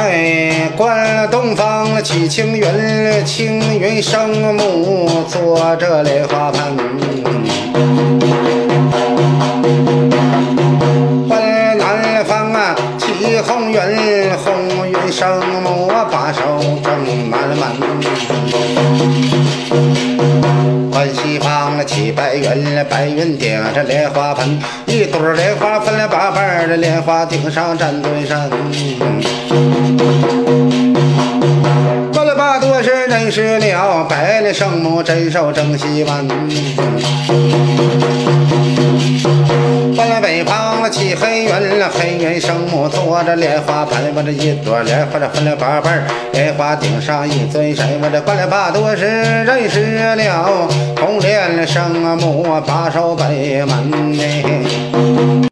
哎，观东方起青云，青云生木坐着莲花盆。观南方啊起红云，红云生木把手正满满。观西方起白云，白云顶着莲花盆，一朵莲花分了八瓣，莲花顶上站对山。是认识了，百里圣母真手正西湾。观了北方起黑云，黑云圣母坐着莲花盆，我这一朵莲花这分了八瓣，莲花顶上一尊神，我这观了八多是认识了，红莲圣母把守北门内。